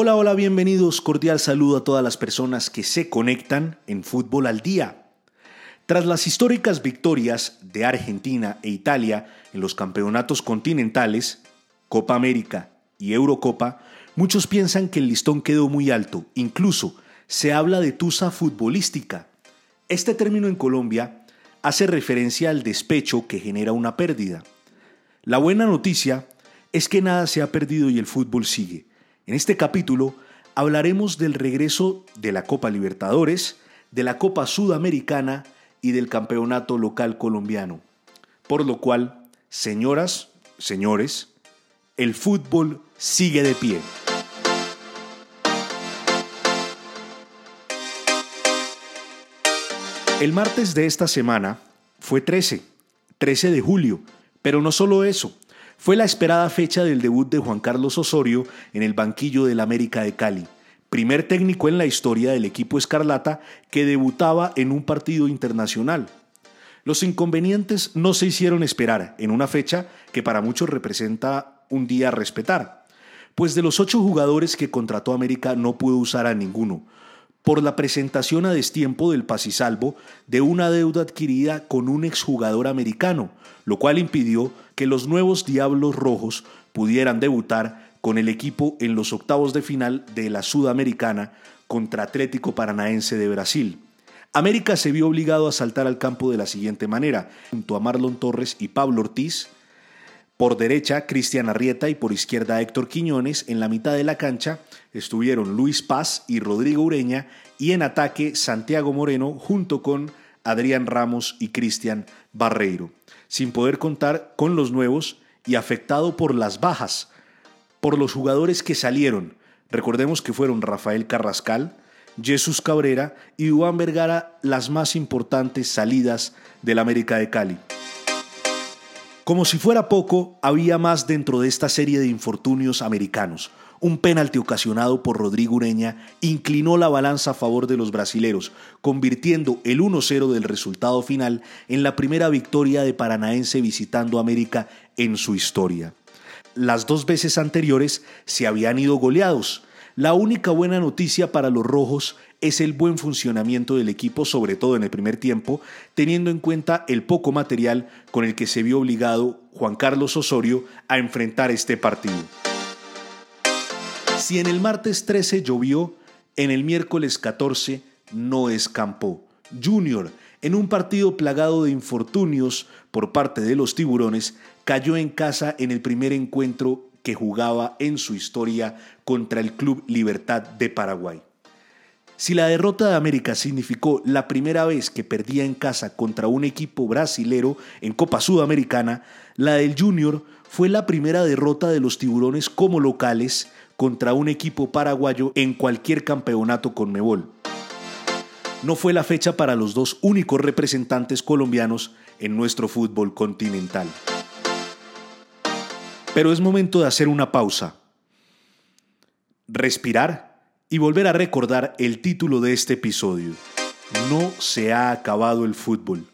Hola, hola, bienvenidos. Cordial saludo a todas las personas que se conectan en Fútbol al Día. Tras las históricas victorias de Argentina e Italia en los campeonatos continentales, Copa América y Eurocopa, muchos piensan que el listón quedó muy alto. Incluso se habla de tusa futbolística. Este término en Colombia hace referencia al despecho que genera una pérdida. La buena noticia es que nada se ha perdido y el fútbol sigue. En este capítulo hablaremos del regreso de la Copa Libertadores, de la Copa Sudamericana y del Campeonato Local Colombiano. Por lo cual, señoras, señores, el fútbol sigue de pie. El martes de esta semana fue 13, 13 de julio, pero no solo eso, fue la esperada fecha del debut de Juan Carlos Osorio en el banquillo del América de Cali, primer técnico en la historia del equipo Escarlata que debutaba en un partido internacional. Los inconvenientes no se hicieron esperar en una fecha que para muchos representa un día a respetar, pues de los ocho jugadores que contrató América no pudo usar a ninguno, por la presentación a destiempo del pasisalvo de una deuda adquirida con un exjugador americano, lo cual impidió que los nuevos Diablos Rojos pudieran debutar con el equipo en los octavos de final de la Sudamericana contra Atlético Paranaense de Brasil. América se vio obligado a saltar al campo de la siguiente manera, junto a Marlon Torres y Pablo Ortiz, por derecha, Cristian Arrieta y por izquierda, Héctor Quiñones. En la mitad de la cancha estuvieron Luis Paz y Rodrigo Ureña y en ataque Santiago Moreno junto con Adrián Ramos y Cristian Barreiro. Sin poder contar con los nuevos y afectado por las bajas, por los jugadores que salieron. Recordemos que fueron Rafael Carrascal, Jesús Cabrera y Juan Vergara las más importantes salidas del América de Cali. Como si fuera poco, había más dentro de esta serie de infortunios americanos. Un penalti ocasionado por Rodrigo Ureña inclinó la balanza a favor de los brasileros, convirtiendo el 1-0 del resultado final en la primera victoria de Paranaense visitando América en su historia. Las dos veces anteriores se habían ido goleados. La única buena noticia para los rojos es el buen funcionamiento del equipo, sobre todo en el primer tiempo, teniendo en cuenta el poco material con el que se vio obligado Juan Carlos Osorio a enfrentar este partido. Si en el martes 13 llovió, en el miércoles 14 no escampó. Junior, en un partido plagado de infortunios por parte de los tiburones, cayó en casa en el primer encuentro que jugaba en su historia contra el Club Libertad de Paraguay. Si la derrota de América significó la primera vez que perdía en casa contra un equipo brasilero en Copa Sudamericana, la del Junior fue la primera derrota de los tiburones como locales contra un equipo paraguayo en cualquier campeonato con Mebol. No fue la fecha para los dos únicos representantes colombianos en nuestro fútbol continental. Pero es momento de hacer una pausa. Respirar y volver a recordar el título de este episodio. No se ha acabado el fútbol.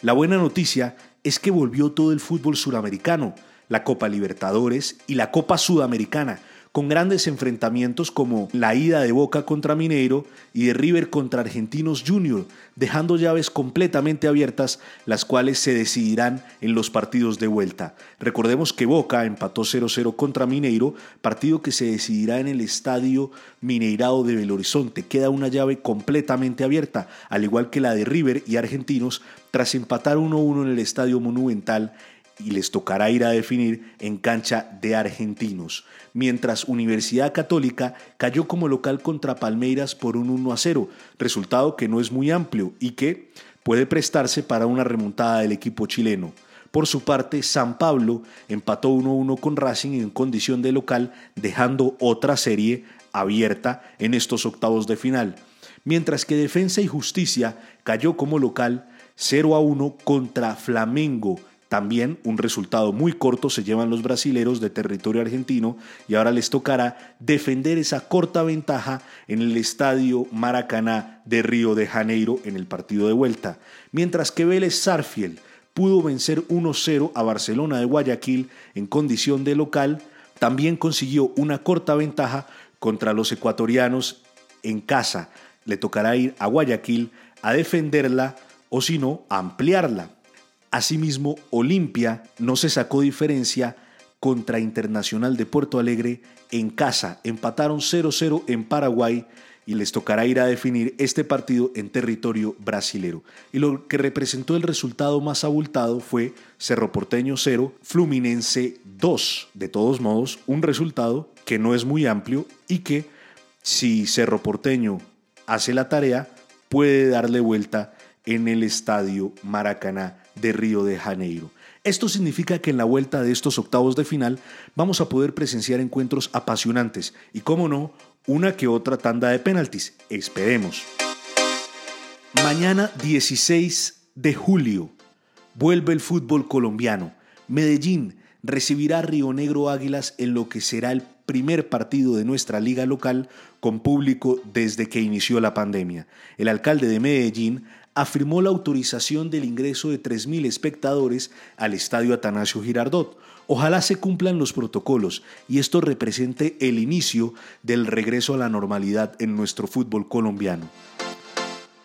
La buena noticia es que volvió todo el fútbol suramericano, la Copa Libertadores y la Copa Sudamericana, con grandes enfrentamientos como la ida de Boca contra Mineiro y de River contra Argentinos Junior, dejando llaves completamente abiertas, las cuales se decidirán en los partidos de vuelta. Recordemos que Boca empató 0-0 contra Mineiro, partido que se decidirá en el estadio Mineirado de Belo Horizonte. Queda una llave completamente abierta, al igual que la de River y Argentinos, tras empatar 1-1 en el estadio Monumental y les tocará ir a definir en cancha de argentinos, mientras Universidad Católica cayó como local contra Palmeiras por un 1 a 0, resultado que no es muy amplio y que puede prestarse para una remontada del equipo chileno. Por su parte, San Pablo empató 1-1 con Racing en condición de local, dejando otra serie abierta en estos octavos de final, mientras que Defensa y Justicia cayó como local 0 1 contra Flamengo también un resultado muy corto se llevan los brasileros de territorio argentino y ahora les tocará defender esa corta ventaja en el estadio Maracaná de Río de Janeiro en el partido de vuelta. Mientras que Vélez Sarfield pudo vencer 1-0 a Barcelona de Guayaquil en condición de local, también consiguió una corta ventaja contra los ecuatorianos en casa. Le tocará ir a Guayaquil a defenderla o si no, ampliarla. Asimismo, Olimpia no se sacó diferencia contra Internacional de Puerto Alegre en casa. Empataron 0-0 en Paraguay y les tocará ir a definir este partido en territorio brasilero. Y lo que representó el resultado más abultado fue Cerro Porteño 0, Fluminense 2. De todos modos, un resultado que no es muy amplio y que si Cerro Porteño hace la tarea, puede darle vuelta en el estadio Maracaná de Río de Janeiro. Esto significa que en la vuelta de estos octavos de final vamos a poder presenciar encuentros apasionantes y, como no, una que otra tanda de penaltis. Esperemos. Mañana 16 de julio vuelve el fútbol colombiano. Medellín recibirá Río Negro Águilas en lo que será el primer partido de nuestra liga local con público desde que inició la pandemia. El alcalde de Medellín afirmó la autorización del ingreso de 3.000 espectadores al estadio Atanasio Girardot. Ojalá se cumplan los protocolos y esto represente el inicio del regreso a la normalidad en nuestro fútbol colombiano.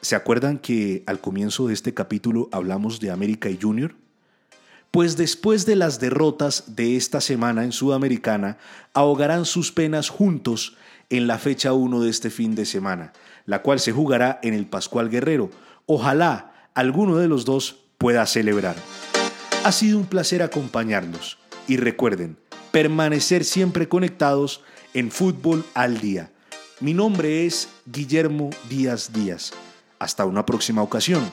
¿Se acuerdan que al comienzo de este capítulo hablamos de América y Junior? Pues después de las derrotas de esta semana en Sudamericana, ahogarán sus penas juntos en la fecha 1 de este fin de semana, la cual se jugará en el Pascual Guerrero, Ojalá alguno de los dos pueda celebrar. Ha sido un placer acompañarnos y recuerden, permanecer siempre conectados en Fútbol al Día. Mi nombre es Guillermo Díaz Díaz. Hasta una próxima ocasión.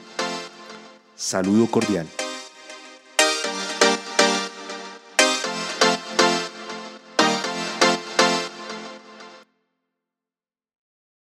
Saludo cordial.